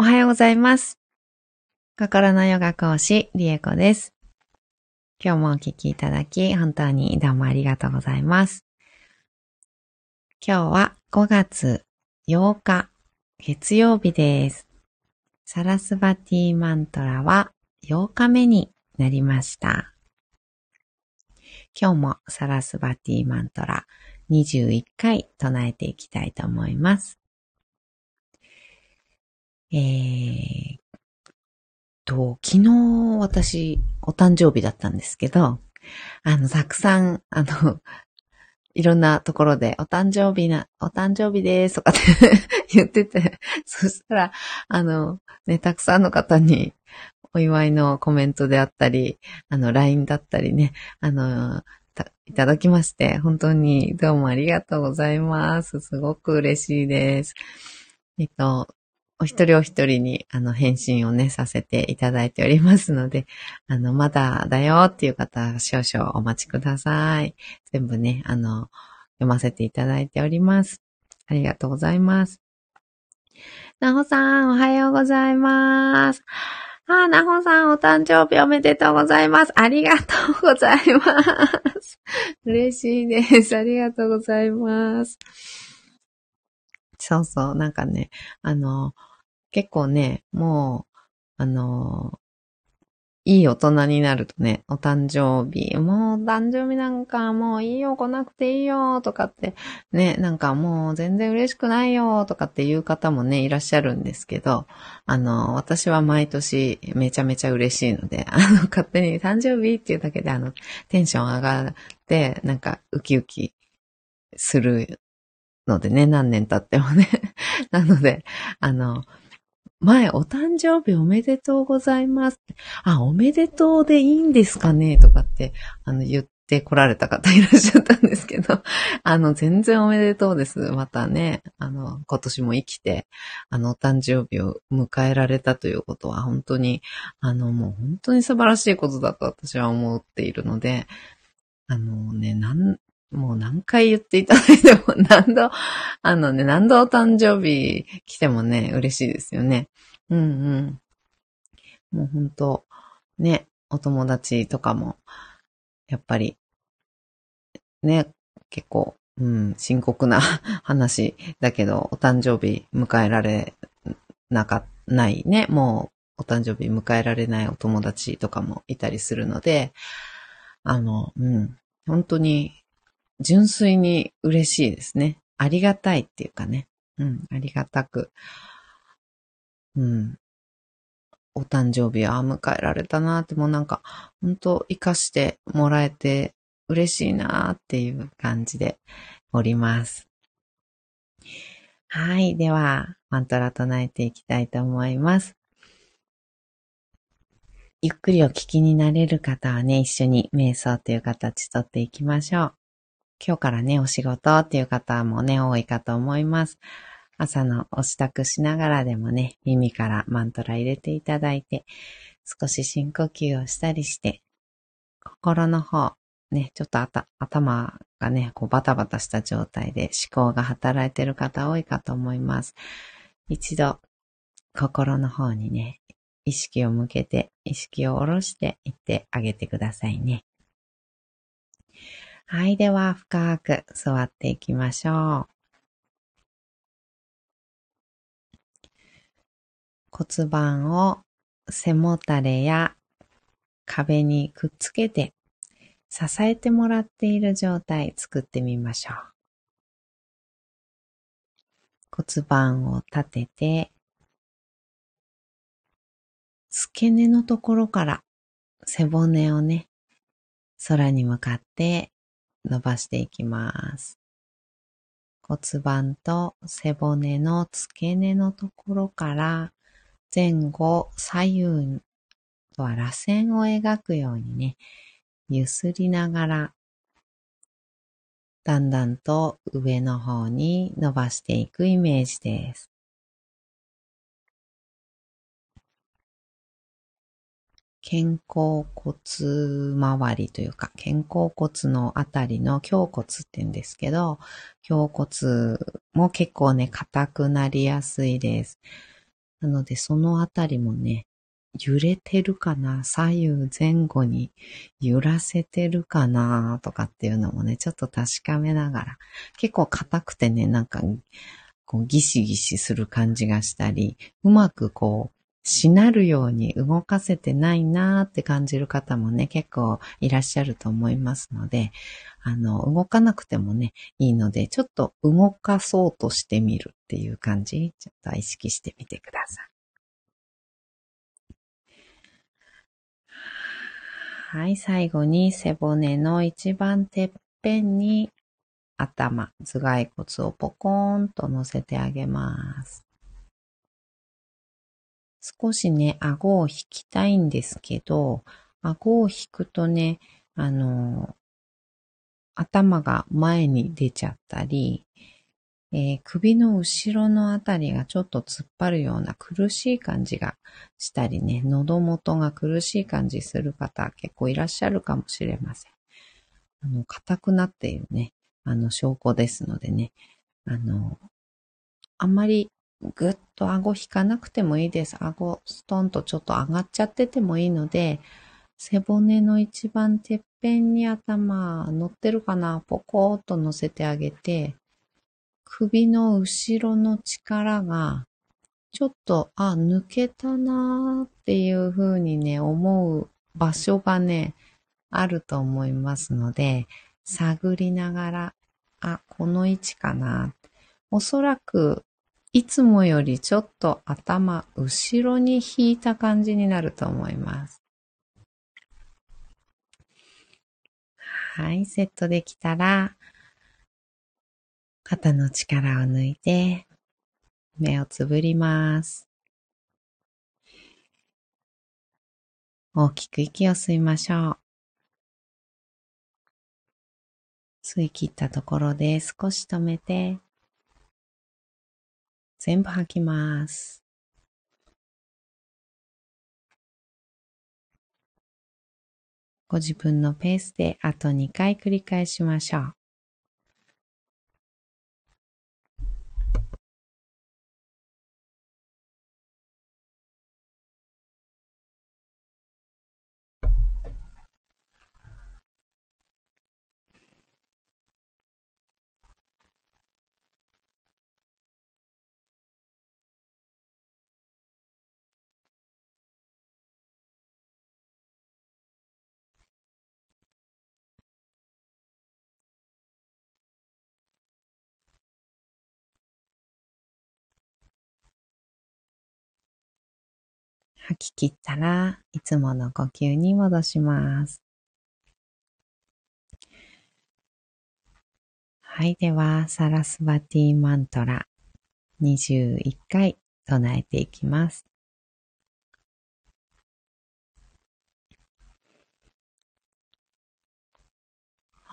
おはようございます。心のヨガ講師、リエコです。今日もお聞きいただき、本当にどうもありがとうございます。今日は5月8日、月曜日です。サラスバティマントラは8日目になりました。今日もサラスバティマントラ21回唱えていきたいと思います。えー、と、昨日私、お誕生日だったんですけど、あの、たくさん、あの、いろんなところで、お誕生日な、お誕生日ですとかって 言ってて、そしたら、あの、ね、たくさんの方に、お祝いのコメントであったり、あの、LINE だったりね、あの、いただきまして、本当にどうもありがとうございます。すごく嬉しいです。えっと、お一人お一人に、あの、返信をね、させていただいておりますので、あの、まだだよっていう方、少々お待ちください。全部ね、あの、読ませていただいております。ありがとうございます。なほさん、おはようございます。あなほさん、お誕生日おめでとうございます。ありがとうございます。嬉しいです。ありがとうございます。そうそう、なんかね、あの、結構ね、もう、あの、いい大人になるとね、お誕生日、もう誕生日なんかもういいよ、来なくていいよ、とかって、ね、なんかもう全然嬉しくないよ、とかっていう方もね、いらっしゃるんですけど、あの、私は毎年めちゃめちゃ嬉しいので、あの、勝手に誕生日っていうだけであの、テンション上がって、なんかウキウキするのでね、何年経ってもね。なので、あの、前、お誕生日おめでとうございます。あ、おめでとうでいいんですかね？とかって、あの、言って来られた方いらっしゃったんですけど、あの、全然おめでとうです。またね、あの、今年も生きて、あの、お誕生日を迎えられたということは、本当に、あの、もう本当に素晴らしいことだと私は思っているので、あのね、なん、もう何回言っていただいても、何度、あのね、何度お誕生日来てもね、嬉しいですよね。うんうん。もう本当ね、お友達とかも、やっぱり、ね、結構、うん、深刻な 話だけど、お誕生日迎えられなか、ないね、もうお誕生日迎えられないお友達とかもいたりするので、あの、うん、本当に純粋に嬉しいですね。ありがたいっていうかね。うん、ありがたく。うん。お誕生日は迎えられたなって、もうなんか、本当活かしてもらえて嬉しいなっていう感じでおります。はい。では、マントラ唱えていきたいと思います。ゆっくりお聞きになれる方はね、一緒に瞑想という形とっていきましょう。今日からね、お仕事っていう方もね、多いかと思います。朝のお支度しながらでもね、耳からマントラ入れていただいて、少し深呼吸をしたりして、心の方、ね、ちょっと頭がね、こうバタバタした状態で思考が働いている方多いかと思います。一度、心の方にね、意識を向けて、意識を下ろしていってあげてくださいね。はい。では、深く座っていきましょう。骨盤を背もたれや壁にくっつけて支えてもらっている状態作ってみましょう。骨盤を立てて付け根のところから背骨をね、空に向かって伸ばしていきます。骨盤と背骨の付け根のところから前後左右とは螺旋を描くようにね、揺すりながらだんだんと上の方に伸ばしていくイメージです。肩甲骨周りというか、肩甲骨のあたりの胸骨って言うんですけど、胸骨も結構ね、硬くなりやすいです。なので、そのあたりもね、揺れてるかな左右前後に揺らせてるかなとかっていうのもね、ちょっと確かめながら、結構硬くてね、なんか、こうギシギシする感じがしたり、うまくこう、しなるように動かせてないなーって感じる方もね、結構いらっしゃると思いますので、あの、動かなくてもね、いいので、ちょっと動かそうとしてみるっていう感じ、ちょっと意識してみてください。はい、最後に背骨の一番てっぺんに頭、頭蓋骨をポコーンと乗せてあげます。少しね、顎を引きたいんですけど、顎を引くとね、あの、頭が前に出ちゃったり、えー、首の後ろのあたりがちょっと突っ張るような苦しい感じがしたりね、喉元が苦しい感じする方結構いらっしゃるかもしれません。あの、硬くなっているね、あの、証拠ですのでね、あの、あんまりぐっと顎引かなくてもいいです。顎ストンとちょっと上がっちゃっててもいいので、背骨の一番てっぺんに頭乗ってるかなポコーっと乗せてあげて、首の後ろの力が、ちょっと、あ、抜けたなーっていう風にね、思う場所がね、あると思いますので、探りながら、あ、この位置かな。おそらく、いつもよりちょっと頭、後ろに引いた感じになると思います。はい、セットできたら、肩の力を抜いて、目をつぶります。大きく息を吸いましょう。吸い切ったところで少し止めて、全部吐きます。ご自分のペースであと2回繰り返しましょう。吐き切ったらいつもの呼吸に戻します。はい。では、サラスバティマントラ21回唱えていきます。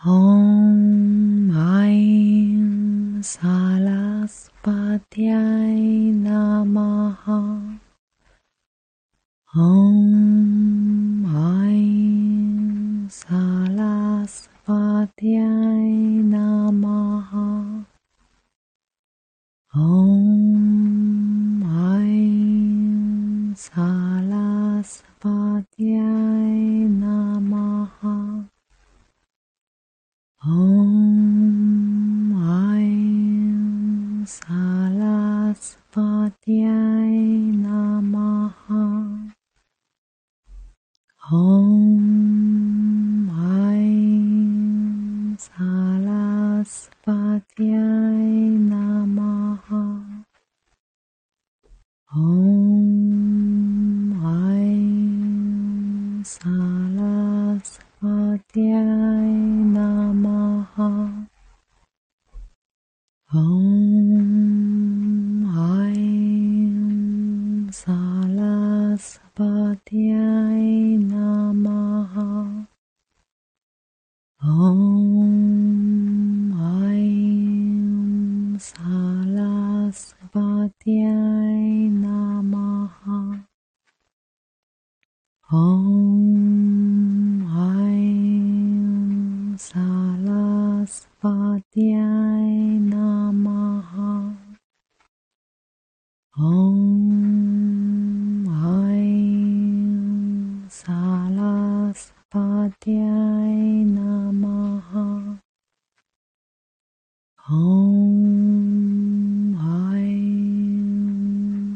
Om Aim Sarasvatyai Namaha 空 vão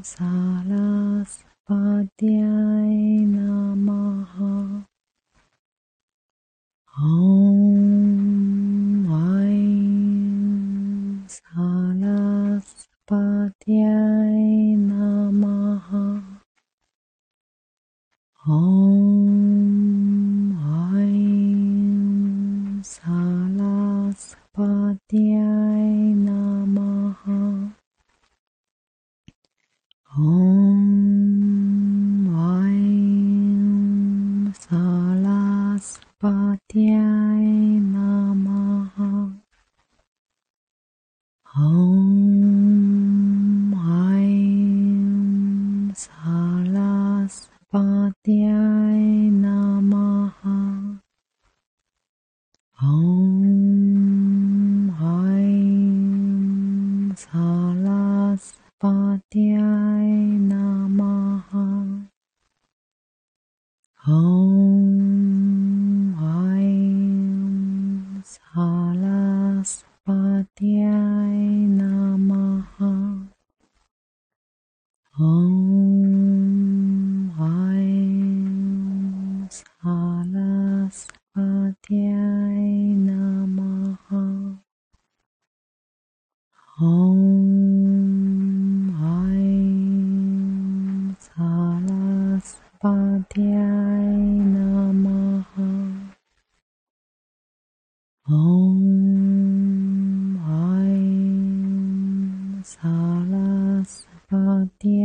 सारा न 哦，萨拉斯巴蒂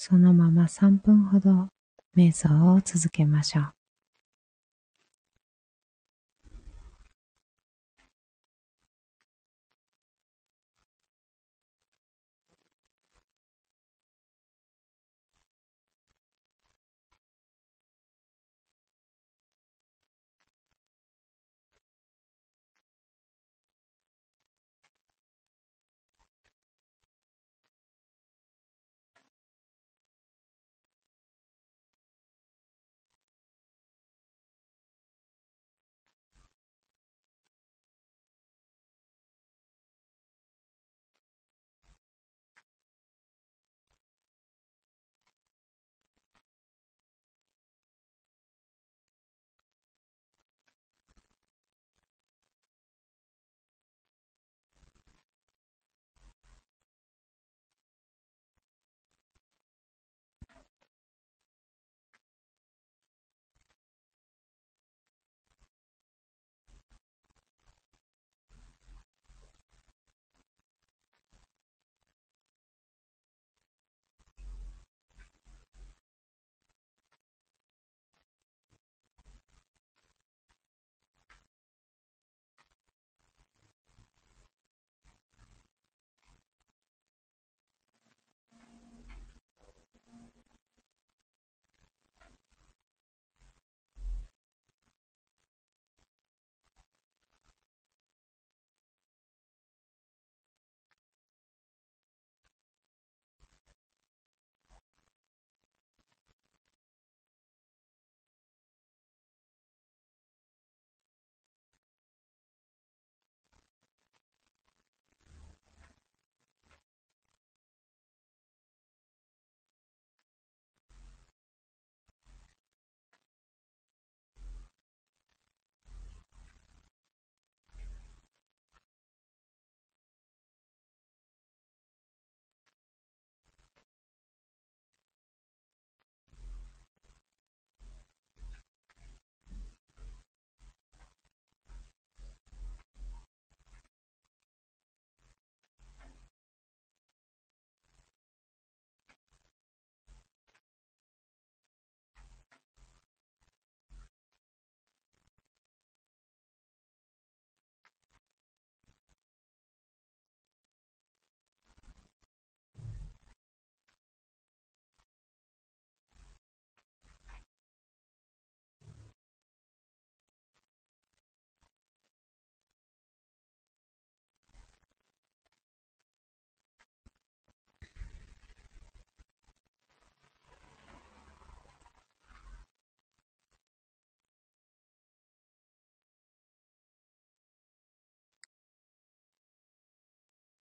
そのまま3分ほど瞑想を続けましょう。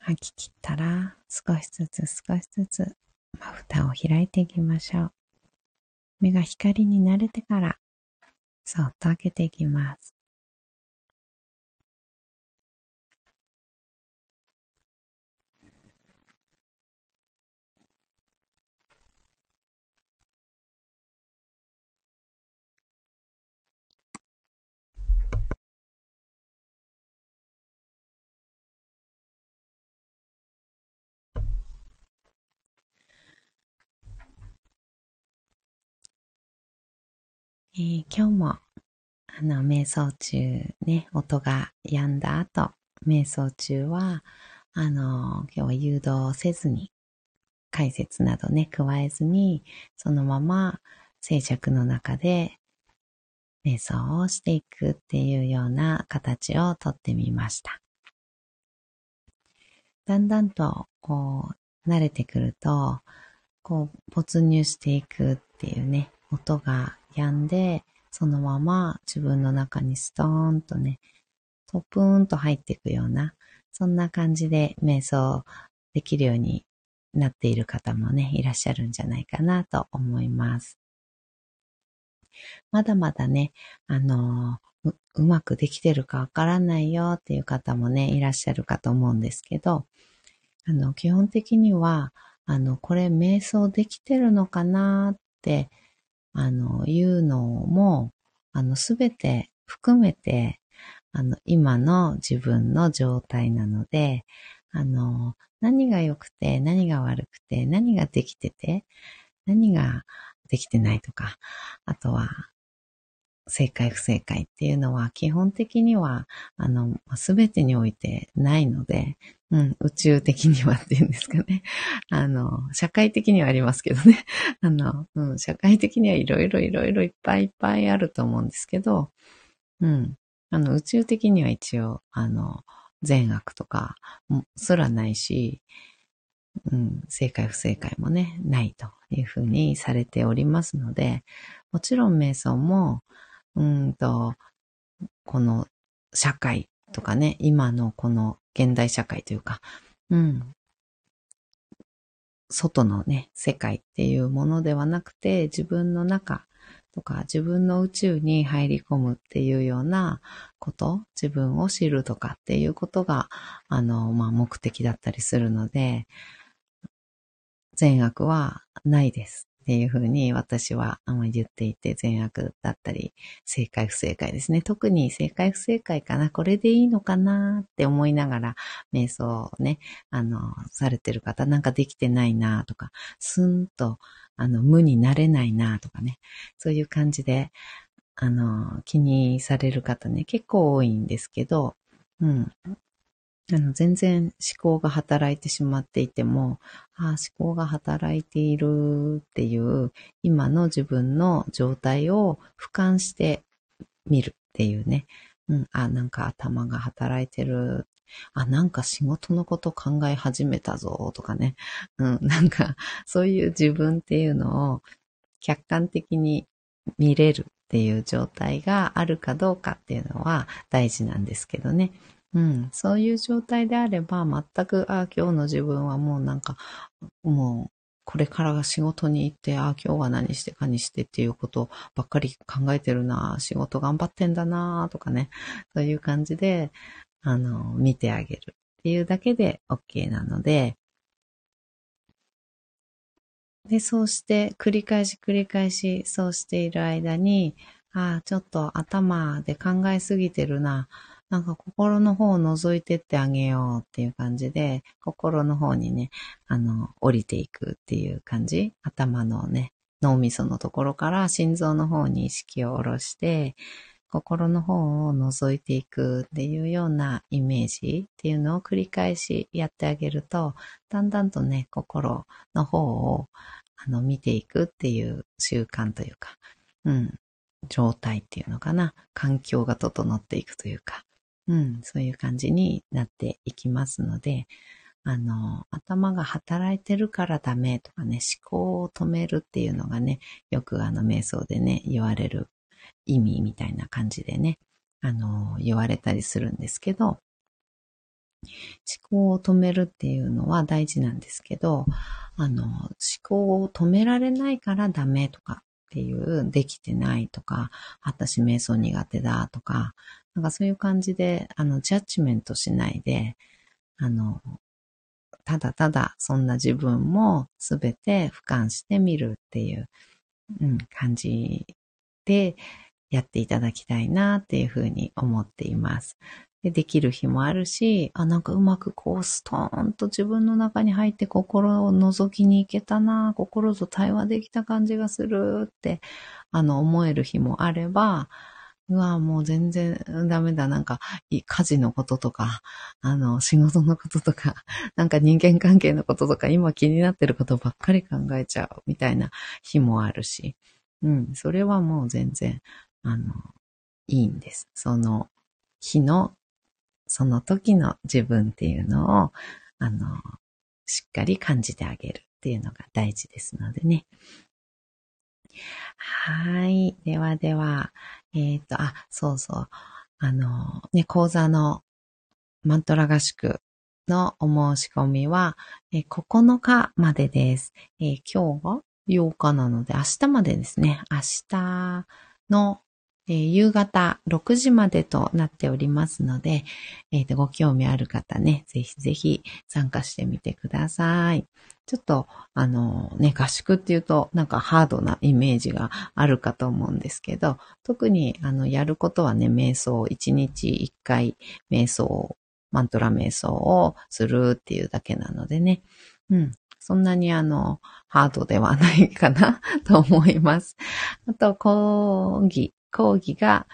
吐き切ったら少しずつ少しずつまぶたを開いていきましょう。目が光に慣れてからそっと開けていきます。えー、今日も、あの、瞑想中ね、音が止んだ後、瞑想中は、あの、今日は誘導せずに、解説などね、加えずに、そのまま静寂の中で瞑想をしていくっていうような形をとってみました。だんだんと、こう、慣れてくると、こう、没入していくっていうね、音が止んで、そのまま自分の中にストーンとね、トプーンと入っていくような、そんな感じで瞑想できるようになっている方もね、いらっしゃるんじゃないかなと思います。まだまだね、あのう、うまくできてるかわからないよっていう方もね、いらっしゃるかと思うんですけど、あの、基本的には、あの、これ瞑想できてるのかなってあの、いうのも、あの、すべて含めて、あの、今の自分の状態なので、あの、何が良くて、何が悪くて、何ができてて、何ができてないとか、あとは、正解不正解っていうのは基本的には、あの、すべてにおいてないので、うん、宇宙的にはっていうんですかね。あの、社会的にはありますけどね。あの、うん、社会的にはいろいろいろいろいっぱいいっぱいあると思うんですけど、うん、あの、宇宙的には一応、あの、善悪とかすらないし、うん、正解不正解もね、ないというふうにされておりますので、もちろん瞑想も、うんと、この社会とかね、今のこの現代社会というか、うん。外のね、世界っていうものではなくて、自分の中とか、自分の宇宙に入り込むっていうようなこと、自分を知るとかっていうことが、あの、まあ、目的だったりするので、善悪はないです。っていうふうに私は言っていて、善悪だったり、正解不正解ですね。特に正解不正解かな、これでいいのかなって思いながら、瞑想をね、あの、されてる方、なんかできてないなとか、スンと、あの、無になれないなとかね、そういう感じで、あの、気にされる方ね、結構多いんですけど、うん。あの、全然思考が働いてしまっていても、ああ、思考が働いているっていう、今の自分の状態を俯瞰してみるっていうね。うん、あ、なんか頭が働いてる。あ、なんか仕事のこと考え始めたぞとかね。うん、なんか、そういう自分っていうのを客観的に見れるっていう状態があるかどうかっていうのは大事なんですけどね。うん、そういう状態であれば、全く、ああ、今日の自分はもうなんか、もう、これからが仕事に行って、ああ、今日は何してかにしてっていうことばっかり考えてるな、仕事頑張ってんだな、とかね、そういう感じで、あの、見てあげるっていうだけで OK なので、で、そうして繰り返し繰り返しそうしている間に、ああ、ちょっと頭で考えすぎてるな。なんか心の方を覗いてってあげようっていう感じで、心の方にね、あの、降りていくっていう感じ。頭のね、脳みそのところから心臓の方に意識を下ろして、心の方を覗いていくっていうようなイメージっていうのを繰り返しやってあげると、だんだんとね、心の方をあの見ていくっていう習慣というか、うん、状態っていうのかな、環境が整っていくというか、うん、そういう感じになっていきますので、あの、頭が働いてるからダメとかね、思考を止めるっていうのがね、よくあの、瞑想でね、言われる意味みたいな感じでね、あの、言われたりするんですけど、思考を止めるっていうのは大事なんですけど、あの、思考を止められないからダメとかっていう、できてないとか、私瞑想苦手だとか、なんかそういう感じで、あの、ジャッジメントしないで、あの、ただただそんな自分もすべて俯瞰してみるっていう、うん、感じでやっていただきたいなっていうふうに思っています。でできる日もあるし、あ、なんかうまくこうストーンと自分の中に入って心を覗きに行けたな、心と対話できた感じがするって、あの思える日もあれば、うわ、もう全然ダメだ。なんか、家事のこととか、あの、仕事のこととか、なんか人間関係のこととか、今気になってることばっかり考えちゃうみたいな日もあるし、うん、それはもう全然、あの、いいんです。その日の、その時の自分っていうのを、あの、しっかり感じてあげるっていうのが大事ですのでね。はい。ではでは、えっ、ー、と、あ、そうそう。あの、ね、講座のマントラ合宿のお申し込みは、え9日までです。えー、今日が8日なので、明日までですね。明日のえー、夕方6時までとなっておりますので、えー、ご興味ある方ね、ぜひぜひ参加してみてください。ちょっと、あのね、合宿っていうとなんかハードなイメージがあるかと思うんですけど、特にあの、やることはね、瞑想、1日1回瞑想、マントラ瞑想をするっていうだけなのでね、うん、そんなにあの、ハードではないかなと思います。あと、講義講義が、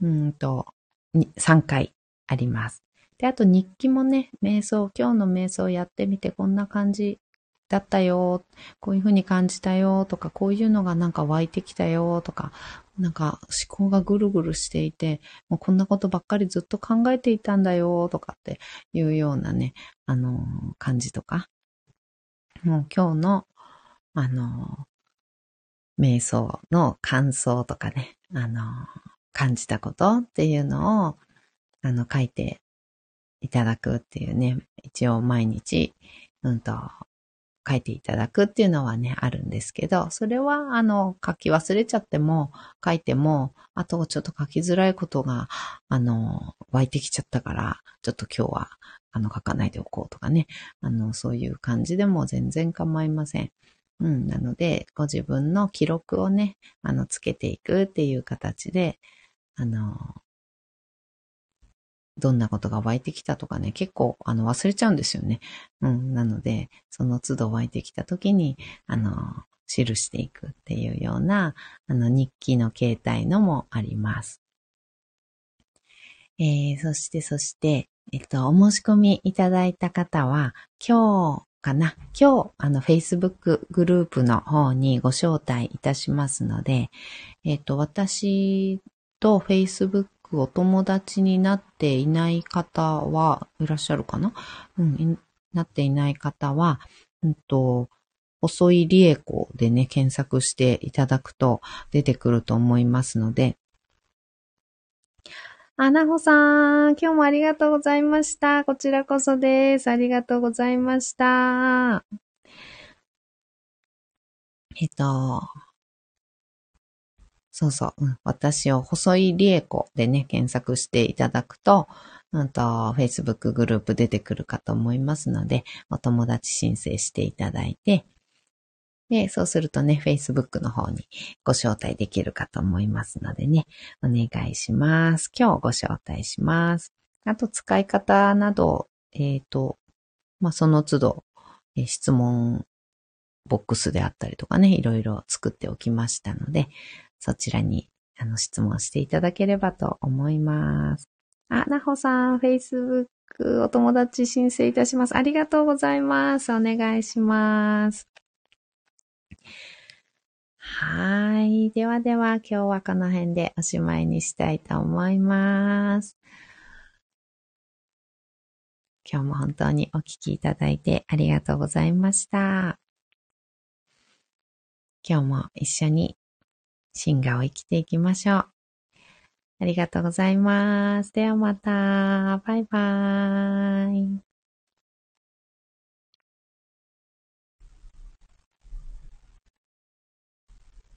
うんと、3回あります。で、あと日記もね、瞑想、今日の瞑想やってみてこんな感じだったよ、こういうふうに感じたよとか、こういうのがなんか湧いてきたよとか、なんか思考がぐるぐるしていて、もうこんなことばっかりずっと考えていたんだよとかっていうようなね、あの感じとか、もう今日の、あの瞑想の感想とかね、あの、感じたことっていうのを、あの、書いていただくっていうね、一応毎日、うんと、書いていただくっていうのはね、あるんですけど、それは、あの、書き忘れちゃっても、書いても、あとちょっと書きづらいことが、あの、湧いてきちゃったから、ちょっと今日は、あの、書かないでおこうとかね、あの、そういう感じでも全然構いません。うん、なので、ご自分の記録をね、あの、つけていくっていう形で、あの、どんなことが湧いてきたとかね、結構、あの、忘れちゃうんですよね。うん、なので、その都度湧いてきた時に、あの、記していくっていうような、あの、日記の形態のもあります。えー、そして、そして、えっと、お申し込みいただいた方は、今日かな。今日、あの、Facebook グループの方にご招待いたしますので、えっ、と、私と Facebook お友達になっていない方はいらっしゃるかな？うん、なっていない方は、うんと、細い理恵子でね、検索していただくと出てくると思いますので、あなほさん、今日もありがとうございました。こちらこそです。ありがとうございました。えっと、そうそう、うん、私を細いりえこでね、検索していただくと、うんと、Facebook グループ出てくるかと思いますので、お友達申請していただいて、で、そうするとね、Facebook の方にご招待できるかと思いますのでね、お願いします。今日ご招待します。あと、使い方など、えっ、ー、と、まあ、その都度、えー、質問ボックスであったりとかね、いろいろ作っておきましたので、そちらにあの質問していただければと思います。あ、なほさん、Facebook お友達申請いたします。ありがとうございます。お願いします。はい。ではでは、今日はこの辺でおしまいにしたいと思います。今日も本当にお聞きいただいてありがとうございました。今日も一緒に進化を生きていきましょう。ありがとうございます。ではまた。バイバーイ。